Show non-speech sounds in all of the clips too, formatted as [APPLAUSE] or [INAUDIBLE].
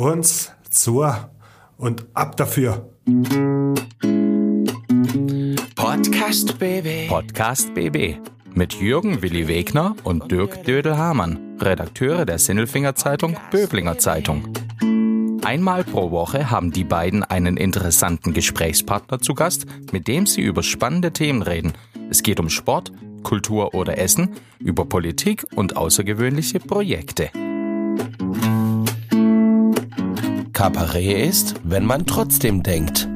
uns zu und ab dafür. Podcast BB. Podcast BB mit Jürgen Willi Wegner und Dirk Dödel-Hamann, Redakteure der Sinnelfinger Zeitung Böblinger Zeitung. Einmal pro Woche haben die beiden einen interessanten Gesprächspartner zu Gast, mit dem sie über spannende Themen reden. Es geht um Sport, Kultur oder Essen, über Politik und außergewöhnliche Projekte. Kabarett ist, wenn man trotzdem denkt.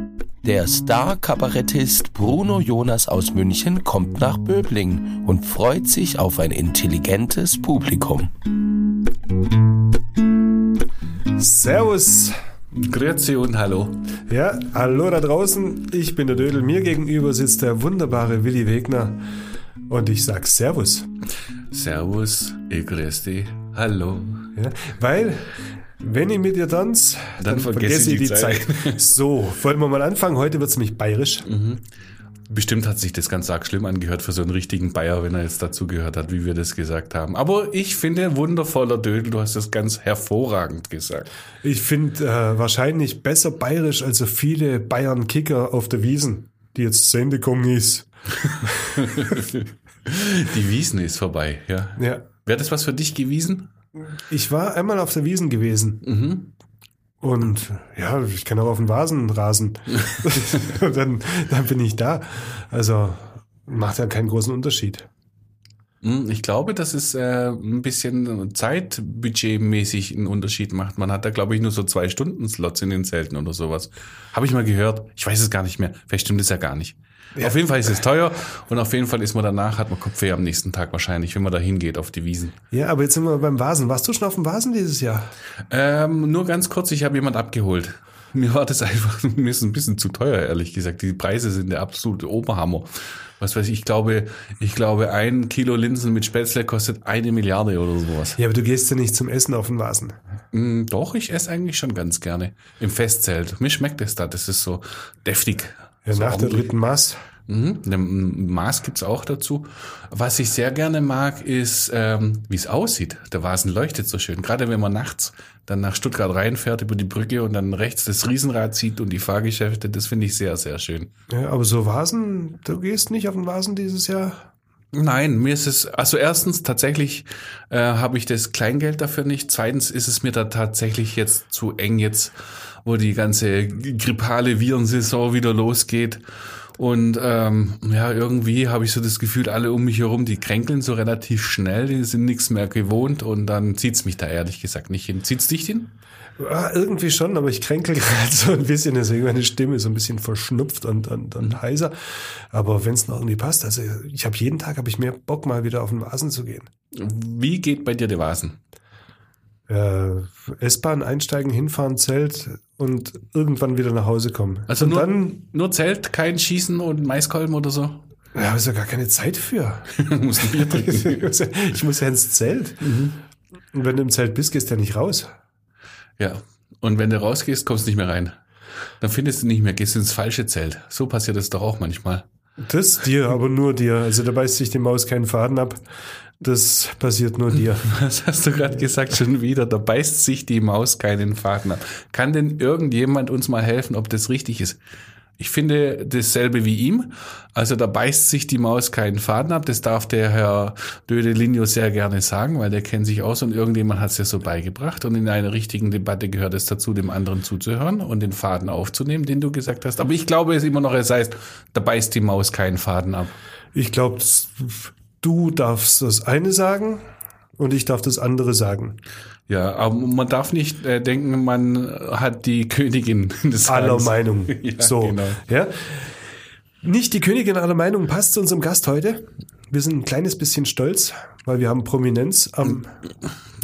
Der Star-Kabarettist Bruno Jonas aus München kommt nach Böblingen und freut sich auf ein intelligentes Publikum. Servus. Grüezi und hallo. Ja, hallo da draußen. Ich bin der Dödel. Mir gegenüber sitzt der wunderbare Willi Wegner. Und ich sag Servus. Servus, ich grüß dich. Hallo. Ja, weil, wenn ich mit dir tanze, dann, vergesse ich die Zeit. [LAUGHS] So, wollen wir mal anfangen. Heute wird's nämlich bayerisch. Bestimmt hat sich das ganz arg schlimm angehört für so einen richtigen Bayer, wenn er jetzt dazu gehört hat, wie wir das gesagt haben. Aber ich finde, wundervoller Dödel, du hast das ganz hervorragend gesagt. Ich finde äh, wahrscheinlich besser bayerisch als so viele Bayern-Kicker auf der Wiesen, die jetzt zu Ende gekommen ist. [LAUGHS] Die Wiesen ist vorbei, ja. Ja. Wäre das was für dich gewesen? Ich war einmal auf der Wiesen gewesen. Und ja, ich kann auch auf den Vasen rasen. [LAUGHS] [LAUGHS] Dann, dann bin ich da. Also macht ja keinen großen Unterschied. Hm, Ich glaube, dass es äh, ein bisschen zeitbudgetmäßig einen Unterschied macht. Man hat da, glaube ich, nur so zwei Stunden Slots in den Zelten oder sowas. Habe ich mal gehört. Ich weiß es gar nicht mehr. Vielleicht stimmt es ja gar nicht. Auf jeden Fall ist es teuer und auf jeden Fall ist man danach, hat man Kopfweh am nächsten Tag wahrscheinlich, wenn man da hingeht auf die Wiesen. Ja, aber jetzt sind wir beim Vasen. Warst du schon auf dem Vasen dieses Jahr? Ähm, nur ganz kurz, ich habe jemand abgeholt. [LAUGHS] Mir war das einfach, [LAUGHS] mir ist ein bisschen zu teuer, ehrlich gesagt. Die Preise sind der absolute Oberhammer. Was weiß ich, ich glaube, ich glaube, ein Kilo Linsen mit Spätzle kostet eine Milliarde oder sowas. Ja, aber du gehst ja nicht zum Essen auf den Vasen. Mm, Doch, ich esse eigentlich schon ganz gerne. Im Festzelt. Mir schmeckt es da, das ist so deftig. Ja, nach der dritten Maß. Mhm, ein Maß gibt's auch dazu. Was ich sehr gerne mag, ist, ähm, wie es aussieht. Der Vasen leuchtet so schön. Gerade wenn man nachts dann nach Stuttgart reinfährt über die Brücke und dann rechts das Riesenrad sieht und die Fahrgeschäfte, das finde ich sehr, sehr schön. Ja, aber so Vasen, du gehst nicht auf den Vasen dieses Jahr? Nein, mir ist es, also erstens tatsächlich äh, habe ich das Kleingeld dafür nicht. Zweitens ist es mir da tatsächlich jetzt zu eng jetzt, wo die ganze grippale Virensaison wieder losgeht. Und ähm, ja, irgendwie habe ich so das Gefühl, alle um mich herum, die kränkeln so relativ schnell, die sind nichts mehr gewohnt und dann zieht's mich da ehrlich gesagt nicht hin. Zieht's dich hin? Ah, irgendwie schon, aber ich kränkel [LAUGHS] gerade so ein bisschen, deswegen meine Stimme ist so ein bisschen verschnupft und, und, und heiser. Aber wenn es noch irgendwie passt, also ich habe jeden Tag habe ich mehr Bock, mal wieder auf den Vasen zu gehen. Wie geht bei dir der Vasen? Äh, S-Bahn einsteigen, hinfahren, Zelt und irgendwann wieder nach Hause kommen. Also und nur, dann, nur Zelt, kein Schießen und Maiskolben oder so? ja, habe ich ja gar keine Zeit für. [LAUGHS] [LAUGHS] Ich muss ja- ins Zelt. Mhm. Und wenn du im Zelt bist, gehst du ja nicht raus. Ja. Und wenn du rausgehst, kommst du nicht mehr rein. Dann findest du nicht mehr, gehst ins falsche Zelt. So passiert es doch auch manchmal. Das dir, aber nur dir. Also da beißt sich die Maus keinen Faden ab. Das passiert nur dir. [LAUGHS] Was hast du gerade gesagt? Schon wieder. Da beißt sich die Maus keinen Faden ab. Kann denn irgendjemand uns mal helfen, ob das richtig ist? Ich finde dasselbe wie ihm. Also da beißt sich die Maus keinen Faden ab. Das darf der Herr Dödelinho sehr gerne sagen, weil der kennt sich aus und irgendjemand hat es ja so beigebracht. Und in einer richtigen Debatte gehört es dazu, dem anderen zuzuhören und den Faden aufzunehmen, den du gesagt hast. Aber ich glaube es immer noch, es heißt, da beißt die Maus keinen Faden ab. Ich glaube, du darfst das eine sagen und ich darf das andere sagen. Ja, aber man darf nicht äh, denken, man hat die Königin [LAUGHS] des Aller Sagens. Meinung. [LAUGHS] Ja, so. genau. Ja. Nicht die Königin aller Meinung passt zu unserem Gast heute. Wir sind ein kleines bisschen stolz, weil wir haben Prominenz am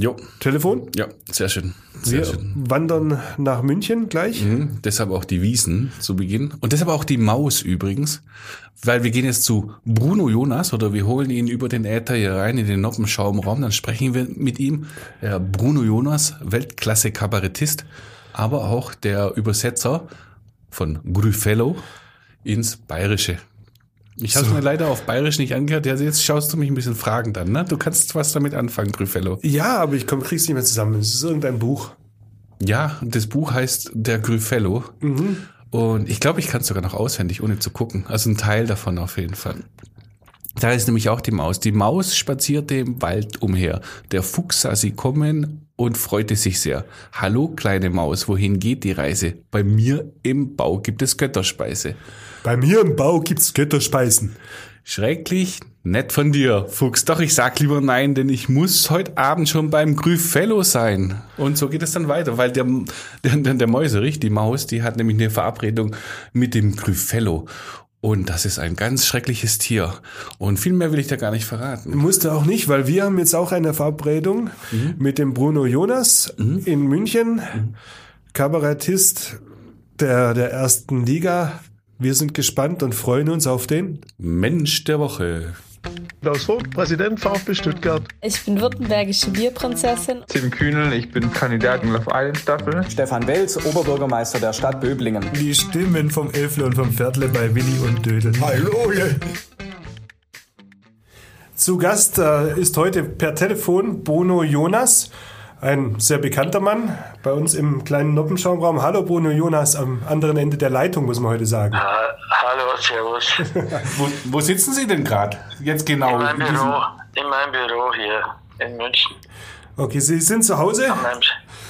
Jo, Telefon. ja, sehr schön. Sehr Wir schön. wandern nach München gleich. Mhm, deshalb auch die Wiesen zu Beginn. Und deshalb auch die Maus übrigens. Weil wir gehen jetzt zu Bruno Jonas oder wir holen ihn über den Äther hier rein in den Noppenschaumraum. Dann sprechen wir mit ihm. Der Bruno Jonas, Weltklasse-Kabarettist, aber auch der Übersetzer von Gryfello ins Bayerische. Ich habe es mir leider auf Bayerisch nicht angehört. Ja, jetzt schaust du mich ein bisschen fragend an. Ne? Du kannst was damit anfangen, Gryfello. Ja, aber ich komm, krieg's nicht mehr zusammen. Es ist irgendein Buch. Ja, das Buch heißt Der Gryfello. Und ich glaube, ich kann es sogar noch auswendig, ohne zu gucken. Also ein Teil davon auf jeden Fall. Da ist nämlich auch die Maus. Die Maus spazierte im Wald umher. Der Fuchs sah sie kommen und freute sich sehr. Hallo, kleine Maus, wohin geht die Reise? Bei mir im Bau gibt es Götterspeise. Bei mir im Bau gibt's Götterspeisen. Schrecklich nett von dir, Fuchs. Doch ich sag lieber nein, denn ich muss heute Abend schon beim Gryfello sein. Und so geht es dann weiter, weil der, der, der Mäuserich, die Maus, die hat nämlich eine Verabredung mit dem Gryfello. Und das ist ein ganz schreckliches Tier. Und viel mehr will ich da gar nicht verraten. Musste auch nicht, weil wir haben jetzt auch eine Verabredung mit dem Bruno Jonas in München. Kabarettist der, der ersten Liga. Wir sind gespannt und freuen uns auf den. Mensch der Woche. Klaus Vogt, Präsident VfB Stuttgart. Ich bin württembergische Bierprinzessin. Tim Kühnel, ich bin Kandidat in Love Island Staffel. Stefan Welz, Oberbürgermeister der Stadt Böblingen. Die Stimmen vom Elfle und vom Viertle bei Willi und Dödel. Hallo! Zu Gast äh, ist heute per Telefon Bono Jonas, ein sehr bekannter Mann bei uns im kleinen Noppenschaumraum. Hallo Bono Jonas am anderen Ende der Leitung, muss man heute sagen. Ha- Hallo, Servus. [LAUGHS] Wo, wo sitzen Sie denn gerade? Jetzt genau. In meinem Büro, in meinem Büro hier in München. Okay, Sie sind zu Hause An meinem,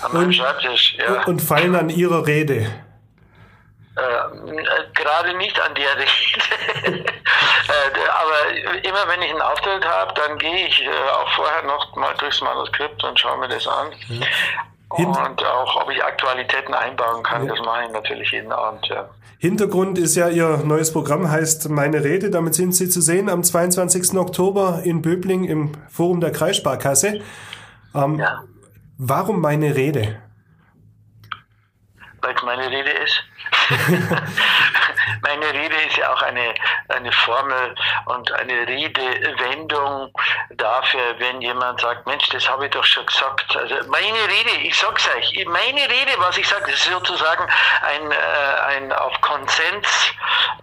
an meinem Und- Schreibtisch, ja. und fallen an Ihrer Rede. Äh, äh, gerade nicht an der Rede. [LAUGHS] immer wenn ich einen Auftritt habe, dann gehe ich äh, auch vorher noch mal durchs Manuskript und schaue mir das an. Hin- Und auch, ob ich Aktualitäten einbauen kann, das mache ich natürlich jeden Abend. Ja. Hintergrund ist ja Ihr neues Programm, heißt Meine Rede. Damit sind Sie zu sehen am 22. Oktober in Böbling im Forum der Kreissparkasse. Ähm, Ja. Warum meine Rede? weil es meine Rede ist. [LAUGHS] meine Rede ist ja auch eine, eine Formel und eine Redewendung dafür, wenn jemand sagt, Mensch, das habe ich doch schon gesagt. Also meine Rede, ich sag's euch, meine Rede, was ich sage, ist sozusagen ein, äh, ein auf Konsens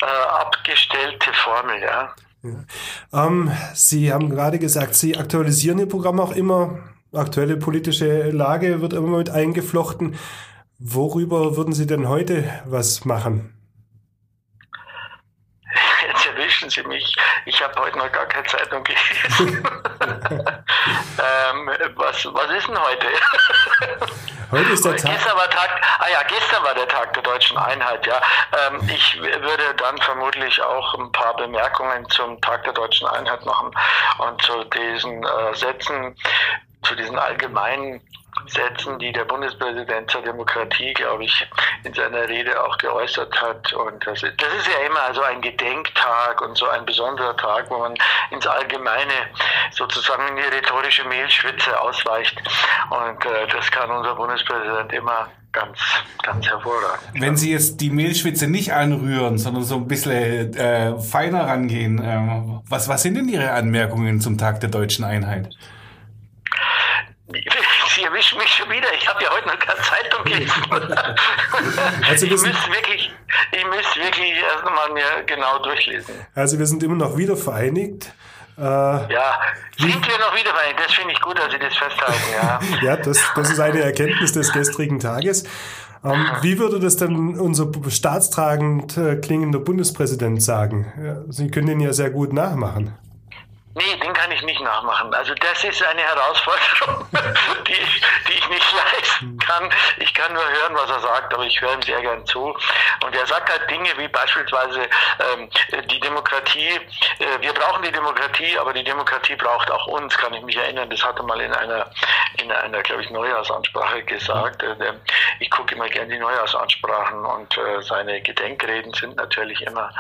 äh, abgestellte Formel, ja. Ähm, Sie haben gerade gesagt, Sie aktualisieren Ihr Programm auch immer. Aktuelle politische Lage wird immer mit eingeflochten. Worüber würden Sie denn heute was machen? Jetzt erwischen Sie mich. Ich habe heute noch gar keine Zeitung gelesen. [LAUGHS] ähm, was, was ist denn heute? Heute ist der Gestern Tag. war Tag, ah ja, gestern war der Tag der deutschen Einheit, ja. Ähm, ich würde dann vermutlich auch ein paar Bemerkungen zum Tag der deutschen Einheit machen und zu diesen äh, Sätzen, zu diesen allgemeinen Sätzen, die der Bundespräsident zur Demokratie, glaube ich, in seiner Rede auch geäußert hat. Und das ist, das ist ja immer so ein Gedenktag und so ein besonderer Tag, wo man ins Allgemeine sozusagen in die rhetorische Mehlschwitze ausweicht. Und äh, das kann unser Bundespräsident immer ganz, ganz hervorragend. Wenn Sie jetzt die Mehlschwitze nicht anrühren, sondern so ein bisschen äh, feiner rangehen, ähm, was, was sind denn Ihre Anmerkungen zum Tag der deutschen Einheit? Sie erwischen mich schon wieder. Ich habe ja heute noch keine Zeitung gelesen. [LAUGHS] Also ich müsste wirklich, ich müsste wirklich erst mal mir genau durchlesen. Also wir sind immer noch wieder vereinigt. Äh, Ja, sind wir noch wieder bei? Das finde ich gut, dass Sie das festhalten. Ja. [LAUGHS] ja, das, das ist eine Erkenntnis des gestrigen Tages. Ähm, wie würde das denn unser staatstragend äh, klingender Bundespräsident sagen? Sie können ihn ja sehr gut nachmachen. Nee, den kann ich nicht nachmachen. Also das ist eine Herausforderung, [LAUGHS] die, ich, die ich nicht [LAUGHS] leisten kann. Ich kann nur hören, was er sagt, aber ich höre ihm sehr gern zu. Und er sagt halt Dinge wie beispielsweise ähm, die Demokratie, äh, wir brauchen die Demokratie, aber die Demokratie braucht auch uns, kann ich mich erinnern. Das hat er mal in einer, in einer glaube ich, Neujahrsansprache gesagt. Äh, der- ich gucke immer gern die Neujahrsansprachen und äh, seine Gedenkreden sind natürlich immer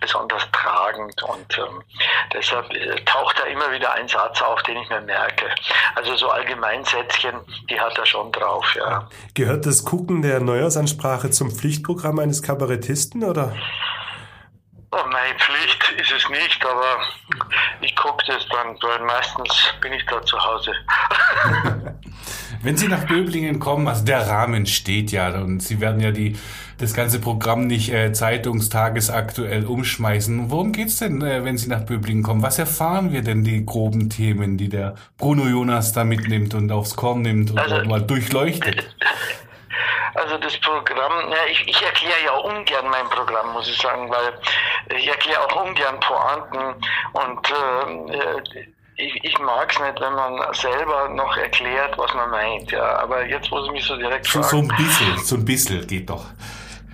besonders tragend und ähm, deshalb äh, taucht da immer wieder ein Satz auf, den ich mir merke. Also so Allgemeinsätzchen, die hat er schon drauf, ja. Gehört das Gucken der Neujahrsansprache zum Pflichtprogramm eines Kabarettisten oder? Oh, meine Pflicht ist es nicht, aber ich gucke das dann, weil meistens bin ich da zu Hause. [LAUGHS] Wenn Sie nach Böblingen kommen, also der Rahmen steht ja und Sie werden ja die, das ganze Programm nicht äh, zeitungstagesaktuell umschmeißen. Worum geht's denn, äh, wenn Sie nach Böblingen kommen? Was erfahren wir denn die groben Themen, die der Bruno Jonas da mitnimmt und aufs Korn nimmt und Also- mal durchleuchtet? [LAUGHS] also das Programm, ja, ich, ich erkläre ja ungern mein Programm, muss ich sagen, weil ich erkläre auch ungern Pointen und äh, ich, ich mag es nicht, wenn man selber noch erklärt, was man meint. Ja, aber jetzt, wo Sie mich so direkt so, fragen. So ein bisschen, so ein bisschen geht doch.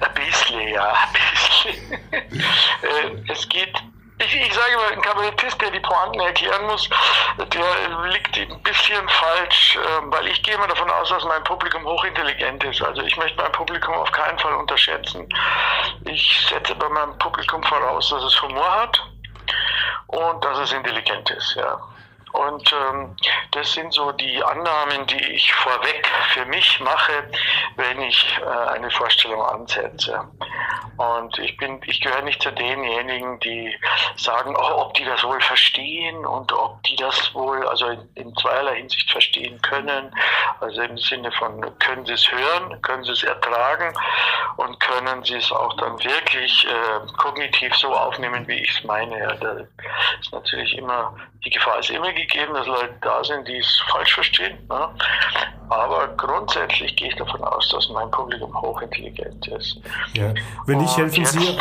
Ein bisschen, ja, ein bisschen. [LAUGHS] Äh, es geht ich, ich sage mal, ein Kabarettist, der die Pointen erklären muss, der liegt ein bisschen falsch, ähm, weil ich gehe mal davon aus, dass mein Publikum hochintelligent ist. Also ich möchte mein Publikum auf keinen Fall unterschätzen. Ich setze bei meinem Publikum voraus, dass es Humor hat und dass es intelligent ist, ja. Und ähm, das sind so die Annahmen, die ich vorweg für mich mache, wenn ich äh, eine Vorstellung ansetze. Und ich bin, ich gehöre nicht zu denjenigen, die sagen, oh, ob die das wohl verstehen und ob die das wohl, also in, in zweierlei Hinsicht verstehen können. Also im Sinne von, können sie es hören, können sie es ertragen und können sie es auch dann wirklich äh, kognitiv so aufnehmen, wie ich es meine. Ja, da ist natürlich immer, die Gefahr ist immer gegeben, dass Leute da sind, die es falsch verstehen. Ne? Aber grundsätzlich gehe ich davon aus, dass mein Publikum hochintelligent ist. Ja. Wenn nicht, helfen Sie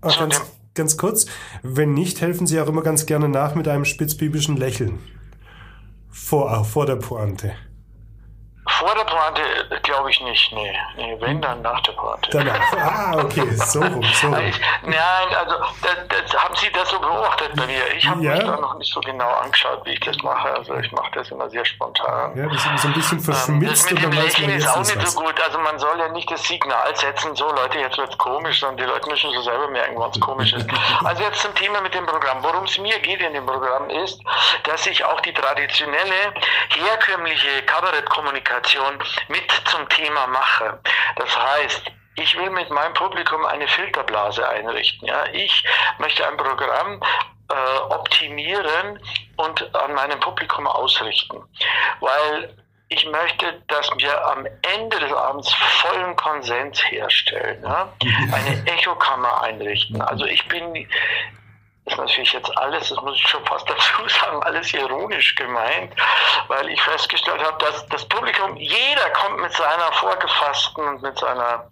ach, ganz, ganz kurz. Wenn nicht, helfen Sie auch immer ganz gerne nach mit einem spitzbibischen Lächeln. Vor, vor der Pointe. Vor der Pointe glaube ich nicht, nee. nee. Wenn, dann nach der Pointe. Danach. Ah, okay, so rum, so rum. Ich, nein, also das, das, haben Sie das so beobachtet bei mir? Ich habe ja. mich da noch nicht so genau angeschaut, wie ich das mache. Also ich mache das immer sehr spontan. Ja, das ist so ein bisschen verschmitzt. Ähm, das mit dem Lächeln ist auch nicht so gut. Also man soll ja nicht das Signal setzen, so Leute, jetzt wird's komisch, sondern die Leute müssen so selber merken, was komisch ist. Also jetzt zum Thema mit dem Programm. Worum es mir geht in dem Programm ist, dass ich auch die traditionelle, herkömmliche Kabarettkommunikation mit zum Thema mache. Das heißt, ich will mit meinem Publikum eine Filterblase einrichten. Ja? Ich möchte ein Programm äh, optimieren und an meinem Publikum ausrichten. Weil ich möchte, dass wir am Ende des Abends vollen Konsens herstellen, ja? eine Echokammer einrichten. Also ich bin ist natürlich jetzt alles, das muss ich schon fast [LAUGHS] dazu sagen, alles ironisch gemeint, weil ich festgestellt habe, dass das Publikum, jeder kommt mit seiner vorgefassten und mit seiner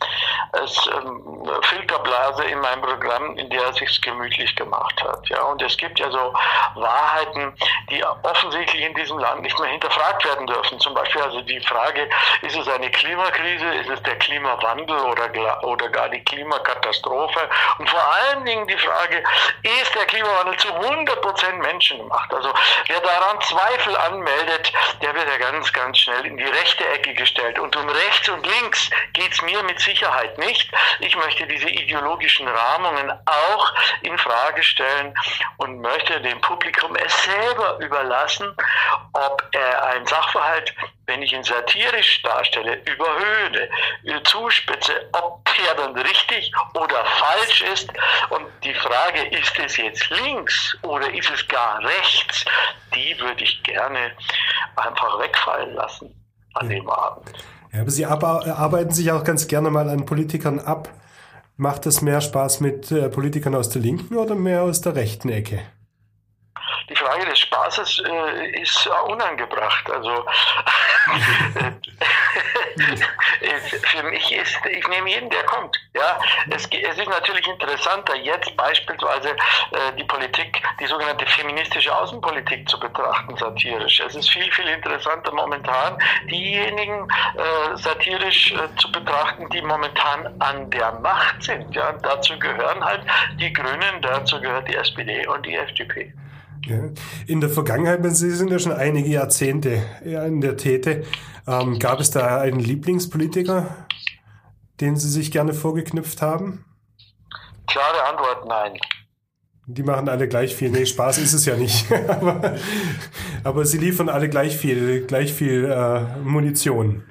äh, Filterblase in meinem Programm, in der er sich gemütlich gemacht hat. Ja, und es gibt ja so Wahrheiten, die offensichtlich in diesem Land nicht mehr hinterfragt werden dürfen. Zum Beispiel also die Frage, ist es eine Klimakrise, ist es der Klimawandel oder, oder gar die Klimakatastrophe? Und vor allen Dingen die Frage, ist der Klimawandel zu 100% Menschen gemacht. Also wer daran Zweifel anmeldet, der wird ja ganz, ganz schnell in die rechte Ecke gestellt. Und um rechts und links geht es mir mit Sicherheit nicht. Ich möchte diese ideologischen Rahmungen auch in Frage stellen und möchte dem Publikum es selber überlassen, ob er ein Sachverhalt wenn ich ihn satirisch darstelle, überhöhe, zuspitze, ob der dann richtig oder falsch ist. Und die Frage, ist es jetzt links oder ist es gar rechts, die würde ich gerne einfach wegfallen lassen an dem Abend. Ja, aber Sie arbeiten sich auch ganz gerne mal an Politikern ab. Macht es mehr Spaß mit äh, Politikern aus der linken oder mehr aus der rechten Ecke? Die Frage des Spaßes äh, ist unangebracht. Also [LAUGHS] [LAUGHS] für mich ist, ich nehme jeden, der kommt. Ja, es, es ist natürlich interessanter, jetzt beispielsweise äh, die Politik, die sogenannte feministische Außenpolitik zu betrachten, satirisch. Es ist viel, viel interessanter momentan, diejenigen äh, satirisch äh, zu betrachten, die momentan an der Macht sind. Ja, dazu gehören halt die Grünen, dazu gehört die SPD und die FDP. In der Vergangenheit, Sie sind ja schon einige Jahrzehnte in der Täte, ähm, gab es da einen Lieblingspolitiker, den Sie sich gerne vorgeknüpft haben? Klare Antwort, nein. Die machen alle gleich viel. Nee, Spaß ist es ja nicht. [LAUGHS] aber, aber, sie liefern alle gleich viel, gleich viel äh, Munition.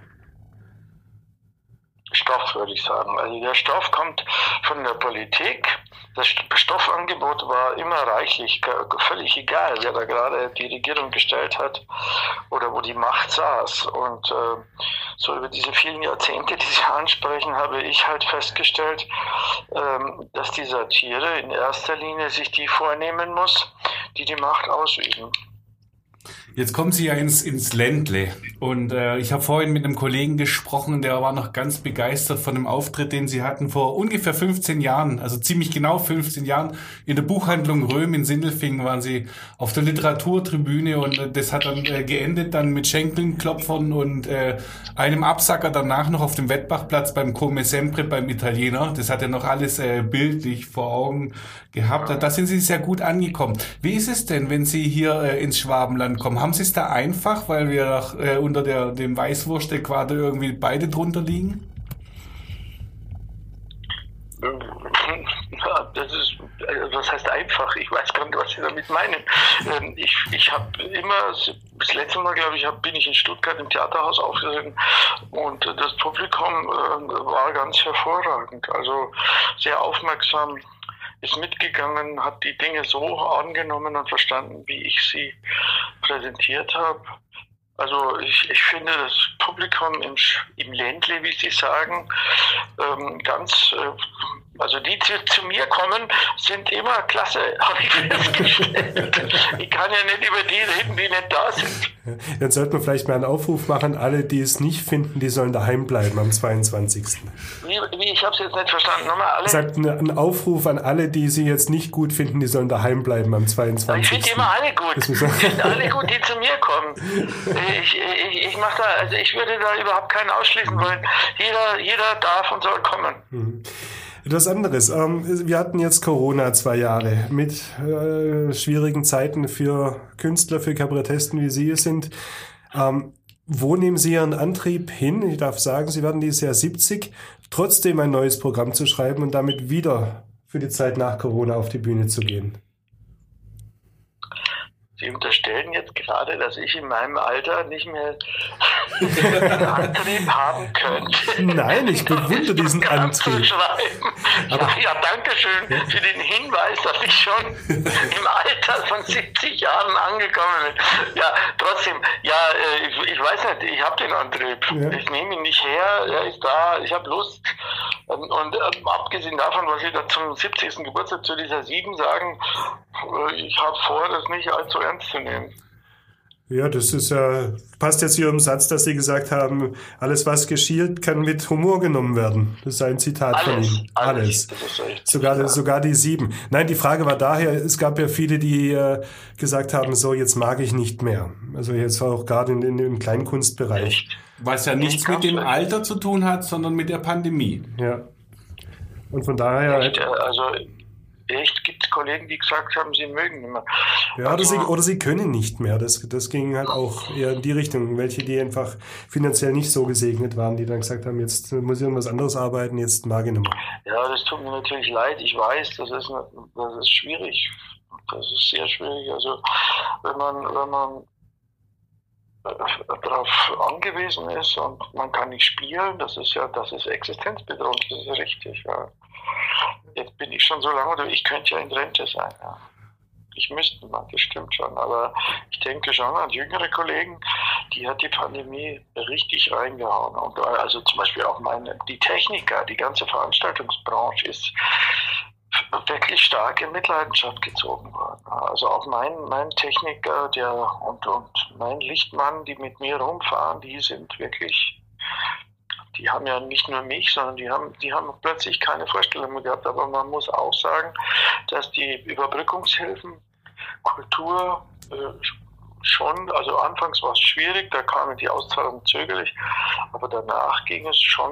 Stoff, würde ich sagen. Also der Stoff kommt von der Politik das Stoffangebot war immer reichlich, völlig egal, wer da gerade die Regierung gestellt hat oder wo die Macht saß. Und äh, so über diese vielen Jahrzehnte, die Sie [LAUGHS] ansprechen, habe ich halt festgestellt, ähm, dass die Satire in erster Linie sich die vornehmen muss, die die Macht ausüben. Jetzt kommen Sie ja ins, ins Ländle. Und äh, ich habe vorhin mit einem Kollegen gesprochen, der war noch ganz begeistert von dem Auftritt, den Sie hatten vor ungefähr 15 Jahren, also ziemlich genau 15 Jahren. In der Buchhandlung Röhm in Sindelfingen waren Sie auf der Literaturtribüne und äh, das hat dann äh, geendet dann mit Schenkelklopfern und äh, einem Absacker danach noch auf dem Wettbachplatz beim Come Sempre beim Italiener. Das hat er noch alles äh, bildlich vor Augen gehabt. Da sind Sie sehr gut angekommen. Wie ist es denn, wenn Sie hier äh, ins Schwabenland kommen? Haben Sie es da einfach, weil wir äh, unter der, dem Weißwurst-Äquator irgendwie beide drunter liegen? Ja, das ist, also was heißt einfach? Ich weiß gar nicht, was Sie damit meinen. Ähm, ich ich habe immer, das letzte Mal, glaube ich, bin ich in Stuttgart im Theaterhaus aufgetreten und das Publikum äh, war ganz hervorragend. Also sehr aufmerksam, ist mitgegangen, hat die Dinge so angenommen und verstanden, wie ich sie präsentiert habe. Also ich, ich finde das Publikum im, im Ländle, wie Sie sagen, ähm, ganz, äh, also die zu, zu, mir kommen, sind immer klasse, [LAUGHS] habe ich festgestellt. ich kann ja nicht über die reden, die nicht da sind. Dann sollten wir vielleicht mal einen Aufruf machen, alle, die es nicht finden, die sollen daheim bleiben am 22. Wie, wie ich habe es jetzt nicht verstanden. Nochmal alle. Sagt einen Aufruf an alle, die sie jetzt nicht gut finden, die sollen daheim bleiben am 22. Ich finde immer alle gut. Ich finde alle [LAUGHS] gut, die zu mir kommen. Ich, ich, ich mache da, also ich würde da überhaupt keinen ausschließen wollen. Jeder, jeder darf und soll kommen. Mhm. Etwas anderes. Ähm, wir hatten jetzt Corona zwei Jahre mit äh, schwierigen Zeiten für Künstler, für Kabarettisten, wie Sie es sind. Ähm, wo nehmen Sie Ihren Antrieb hin? Ich darf sagen, Sie werden dieses Jahr 70, trotzdem ein neues Programm zu schreiben und damit wieder für die Zeit nach Corona auf die Bühne zu gehen. Sie unterstellen jetzt gerade, dass ich in meinem Alter nicht mehr [LAUGHS] Antrieb haben könnte. Nein, ich bewundere diesen Antrieb. Ja, ja, danke schön für den Hinweis, dass ich schon im Alter von 70 Jahren angekommen bin. Ja, trotzdem, ja, äh, ich, ich weiß nicht, ich habe den Antrieb. Ja. Ich nehme ihn nicht her, er ist da, ich habe Lust. Und, und ähm, abgesehen davon, was Sie da zum 70. Geburtstag zu dieser 7 sagen, äh, ich habe vor, das nicht allzu ernst zu nehmen. Ja, das ist ja, passt jetzt hier im Satz, dass Sie gesagt haben, alles was geschielt, kann mit Humor genommen werden. Das ist ein Zitat alles, von Ihnen. Alles. alles. Sogar, ja. sogar die sieben. Nein, die Frage war daher, es gab ja viele, die äh, gesagt haben, so, jetzt mag ich nicht mehr. Also jetzt auch gerade in, in, im Kleinkunstbereich. Echt? Was ja nichts mit dem Alter zu tun hat, sondern mit der Pandemie. Ja. Und von daher. Echt, also echt gibt es Kollegen, die gesagt haben, sie mögen nicht mehr. Ja, oder, sie, oder sie können nicht mehr. Das, das ging halt auch eher in die Richtung. Welche, die einfach finanziell nicht so gesegnet waren, die dann gesagt haben, jetzt muss ich irgendwas anderes arbeiten, jetzt mag ich nicht mehr. Ja, das tut mir natürlich leid. Ich weiß, das ist, das ist schwierig. Das ist sehr schwierig. Also, wenn man, wenn man darauf angewiesen ist und man kann nicht spielen, das ist ja, das ist existenzbedrohlich, das ist richtig. Ja. Jetzt bin ich schon so lange, ich könnte ja in Rente sein. Ja. Ich müsste mal, das stimmt schon. Aber ich denke schon an jüngere Kollegen, die hat die Pandemie richtig reingehauen. Und also zum Beispiel auch meine, die Techniker, die ganze Veranstaltungsbranche ist wirklich stark in Mitleidenschaft gezogen worden. Also auch mein, mein Techniker der, und, und mein Lichtmann, die mit mir rumfahren, die sind wirklich die haben ja nicht nur mich, sondern die haben, die haben plötzlich keine Vorstellung mehr gehabt. Aber man muss auch sagen, dass die Überbrückungshilfen, Kultur äh, schon, also anfangs war es schwierig, da kamen die Auszahlungen zögerlich, aber danach ging es schon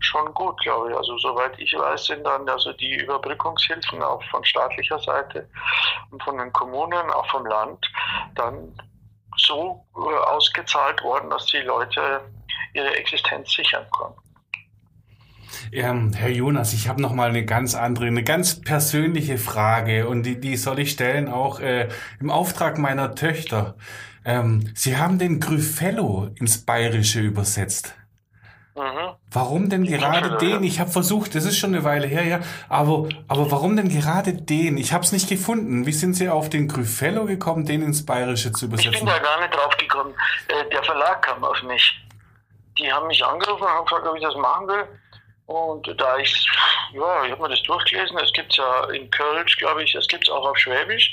schon gut, glaube ich. Also soweit ich weiß, sind dann also die Überbrückungshilfen auch von staatlicher Seite und von den Kommunen, auch vom Land, dann so äh, ausgezahlt worden, dass die Leute ihre Existenz sichern konnten. Ähm, Herr Jonas, ich habe noch mal eine ganz andere, eine ganz persönliche Frage und die, die soll ich stellen auch äh, im Auftrag meiner Töchter. Ähm, Sie haben den Gryfello ins Bayerische übersetzt. Mhm. Warum denn gerade den? Ich habe versucht, das ist schon eine Weile her, ja, aber, aber warum denn gerade den? Ich habe es nicht gefunden. Wie sind Sie auf den Gryfello gekommen, den ins Bayerische zu übersetzen? Ich bin da gar nicht drauf gekommen. Äh, der Verlag kam auf mich die haben mich angerufen und haben gefragt, ob ich das machen will. Und da ich, ja, ich habe mir das durchgelesen, es gibt ja in Kölsch, glaube ich, es gibt es auch auf Schwäbisch.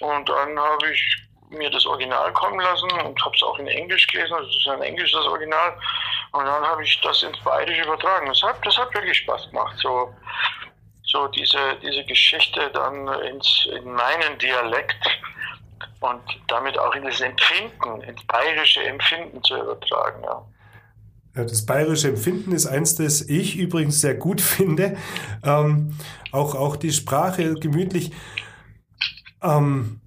Und dann habe ich mir das Original kommen lassen und habe es auch in Englisch gelesen, also das ist ein englisches Original. Und dann habe ich das ins Bayerische übertragen. Das hat, das hat wirklich Spaß gemacht, so, so diese, diese Geschichte dann ins, in meinen Dialekt und damit auch in das Empfinden, ins bayerische Empfinden zu übertragen. Ja. Ja, das bayerische Empfinden ist eins, das ich übrigens sehr gut [LAUGHS] finde. Ähm, auch, auch die Sprache gemütlich. Ähm,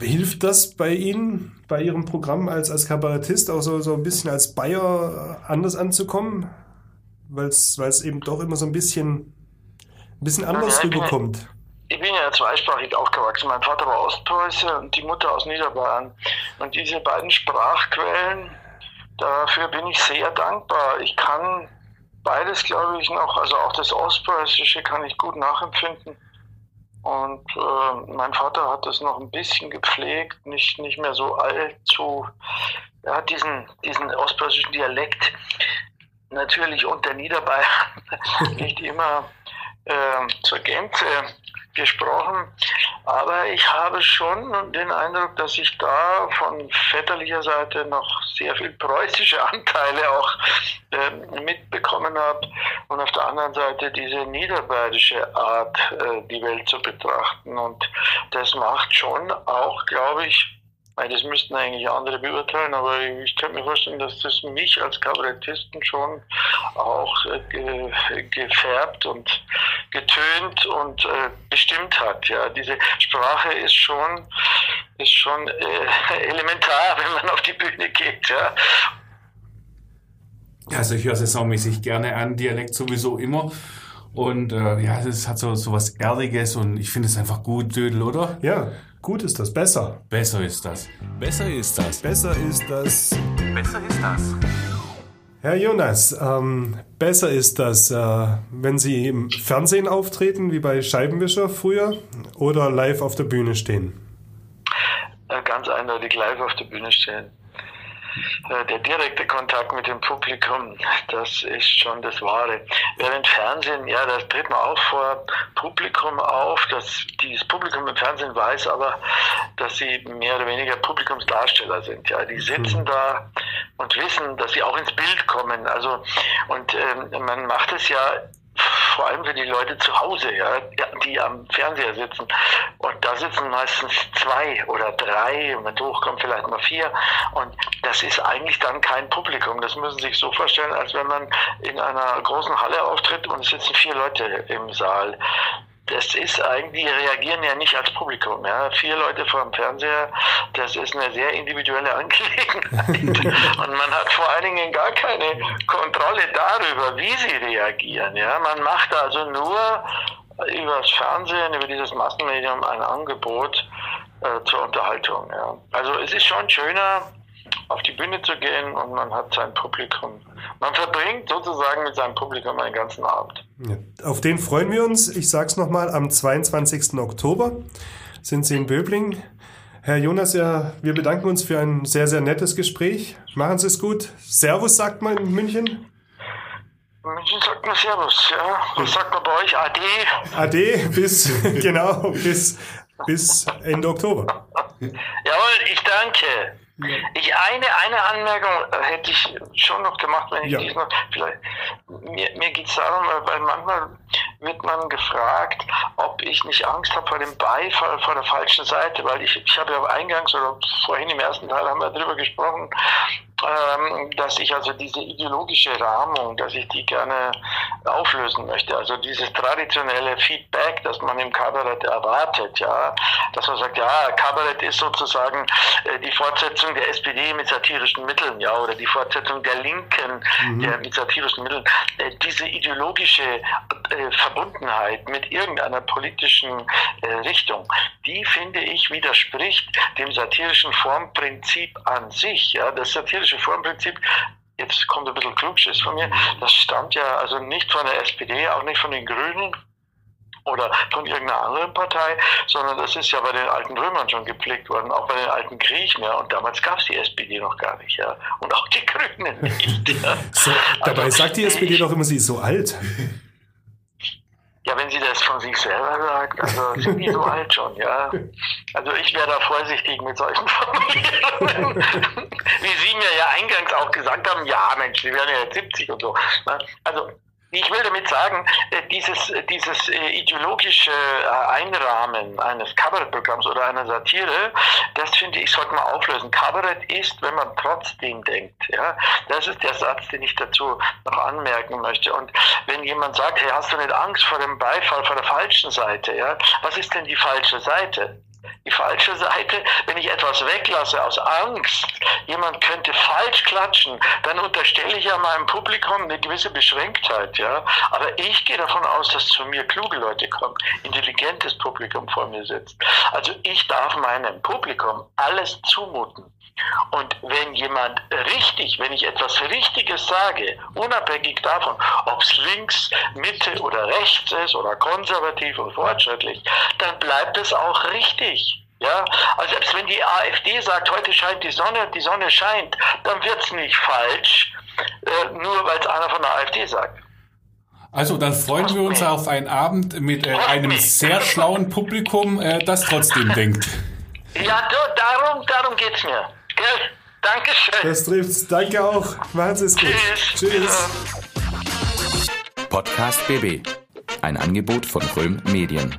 hilft das bei Ihnen, bei Ihrem Programm als, als Kabarettist, auch so, so ein bisschen als Bayer anders anzukommen? Weil es eben doch immer so ein bisschen, ein bisschen anders Ja, ich bin- rüberkommt. Ich bin ja zweisprachig aufgewachsen. Mein Vater war Ostpreuße und die Mutter aus Niederbayern. Und diese beiden Sprachquellen, dafür bin ich sehr dankbar. Ich kann beides, glaube ich, noch, also auch das Ostpreußische kann ich gut nachempfinden. Und äh, mein Vater hat das noch ein bisschen gepflegt, nicht, nicht mehr so allzu. Er hat diesen, diesen ostpreußischen Dialekt natürlich unter Niederbayern [LAUGHS] nicht immer ähm, zur Gänze gesprochen, aber ich habe schon den Eindruck, dass ich da von väterlicher Seite noch sehr viel preußische Anteile auch ähm, mitbekommen habe und auf der anderen Seite diese niederbayerische Art, äh, die Welt zu betrachten. Und das macht schon auch, glaube ich, weil das müssten eigentlich andere beurteilen, aber ich könnte mir vorstellen, dass das mich als Kabarettisten schon auch äh, ge gefärbt und getönt und äh, bestimmt hat. Ja, diese Sprache ist schon ist schon äh, [LAUGHS] elementar, wenn man auf die Bühne geht. Ja. Ja, also ich höre saisonmäßig gerne an, Dialekt sowieso immer. Und äh, ja, es hat so, so was Erdiges und ich finde es einfach gut, Dödel, oder? Ja, gut ist das, besser. Besser ist das. Besser ist das. Besser ist das. Besser ist das. Herr Jonas, ähm, besser ist das, äh, wenn Sie im Fernsehen auftreten, wie bei Scheibenwischer früher, oder live auf der Bühne stehen? Äh, ganz eindeutig live auf der Bühne stehen. Äh, Der direkte Kontakt mit dem Publikum, das ist schon das Wahre. Während Fernsehen, ja, da tritt man auch vor Publikum auf. Das, dieses Publikum im Fernsehen weiß aber, dass sie mehr oder weniger Publikumsdarsteller sind. Ja, die sitzen da und wissen, dass sie auch ins Bild kommen. Also und ähm, man macht es ja vor allem für die Leute zu Hause, ja, die am Fernseher sitzen. Und da sitzen meistens zwei oder drei, wenn es hochkommt, vielleicht mal vier. Und das ist eigentlich dann kein Publikum. Das müssen Sie sich so vorstellen, als wenn man in einer großen Halle auftritt und es sitzen vier Leute im Saal. Das ist eigentlich, die reagieren ja nicht als Publikum. Ja. Vier Leute vor dem Fernseher, das ist eine sehr individuelle [LAUGHS] Angelegenheit. und man hat vor allen Dingen gar keine Kontrolle darüber, wie sie reagieren. Ja. Man macht also nur über das Fernsehen, über dieses Massenmedium ein Angebot äh, zur Unterhaltung. Ja. Also es ist schon schöner, auf die Bühne zu gehen und man hat sein Publikum. Man verbringt sozusagen mit seinem Publikum einen ganzen Abend. Ja, auf den freuen wir uns. Ich sag's nochmal, am 22. Oktober sind Sie in Böbling. Herr Jonas, ja, wir bedanken uns für ein sehr, sehr nettes Gespräch. Machen Sie es gut. Servus, sagt man in München. München sagt man Servus, ja. Was sagt man bei euch? Ade. Ade, bis, [LAUGHS] genau, bis, bis Ende Oktober. [LAUGHS] Jawohl, ich danke. Ich eine, eine Anmerkung äh, hätte ich schon noch gemacht, wenn ich Ja. dies noch vielleicht. Mir, mir geht es darum, äh, weil manchmal wird man gefragt, ob ich nicht Angst habe vor dem Beifall vor der falschen Seite, weil ich, ich habe ja eingangs oder vorhin im ersten Teil haben wir darüber gesprochen, ähm, dass ich also diese ideologische Rahmung, dass ich die gerne auflösen möchte. Also dieses traditionelle Feedback, das man im Kabarett erwartet, ja, dass man sagt, ja, Kabarett ist sozusagen äh, die Fortsetzung der SPD mit satirischen Mitteln, ja, oder die Fortsetzung der Linken der, mit satirischen Mitteln. Äh, diese ideologische äh, Verbundenheit mit irgendeiner politischen äh, Richtung, die finde ich widerspricht dem satirischen Formprinzip an sich. Ja, das satirische Formprinzip jetzt kommt ein bisschen Klugschiss von mir, das stammt ja also nicht von der SPD, auch nicht von den Grünen oder von irgendeiner anderen Partei, sondern das ist ja bei den alten Römern schon gepflegt worden, auch bei den alten Griechen, ja, und damals gab es die SPD noch gar nicht, ja, und auch die Grünen nicht. [LAUGHS] Ja. So, dabei Also, sagt die SPD ich- doch immer, sie ist so alt. Ja, wenn sie das von sich selber sagt, also sind die so [LAUGHS] alt schon, ja. Also ich wäre da vorsichtig mit solchen Formulierungen. [LAUGHS] Wie Sie mir ja eingangs auch gesagt haben, ja Mensch, Sie werden ja jetzt 70 und so. Ne? Also ich will damit sagen, äh, dieses, dieses äh, ideologische äh, Einrahmen eines Kabarettprogramms oder einer Satire, das finde ich, sollte man auflösen. Kabarett ist, wenn man trotzdem denkt. Ja? Das ist der Satz, den ich dazu noch anmerken möchte. Und wenn jemand sagt, hey, hast du nicht Angst vor dem Beifall, vor der falschen Seite? Ja? Was ist denn die falsche Seite? Die falsche Seite. Wenn ich etwas weglasse aus Angst, jemand könnte falsch klatschen, dann unterstelle ich ja meinem Publikum eine gewisse Beschränktheit, ja. Aber ich gehe davon aus, dass zu mir kluge Leute kommen, intelligentes Publikum vor mir sitzt. Also ich darf meinem Publikum alles zumuten. Und wenn jemand richtig, wenn ich etwas Richtiges sage, unabhängig davon, ob es links, Mitte oder rechts ist oder konservativ und fortschrittlich, dann bleibt es auch richtig. Ja, also selbst wenn die AfD sagt, heute scheint die Sonne, die Sonne scheint, dann wird es nicht falsch, äh, nur weil es einer von der AfD sagt. Also dann freuen wir uns auf einen Abend mit äh, einem sehr schlauen Publikum, äh, das trotzdem denkt. Ja, darum, darum geht es mir. Gell? Dankeschön. Das trifft's. Danke auch. Macht's es gut. Tschüss. Tschüss. Podcast BB. Ein Angebot von Röhm Medien.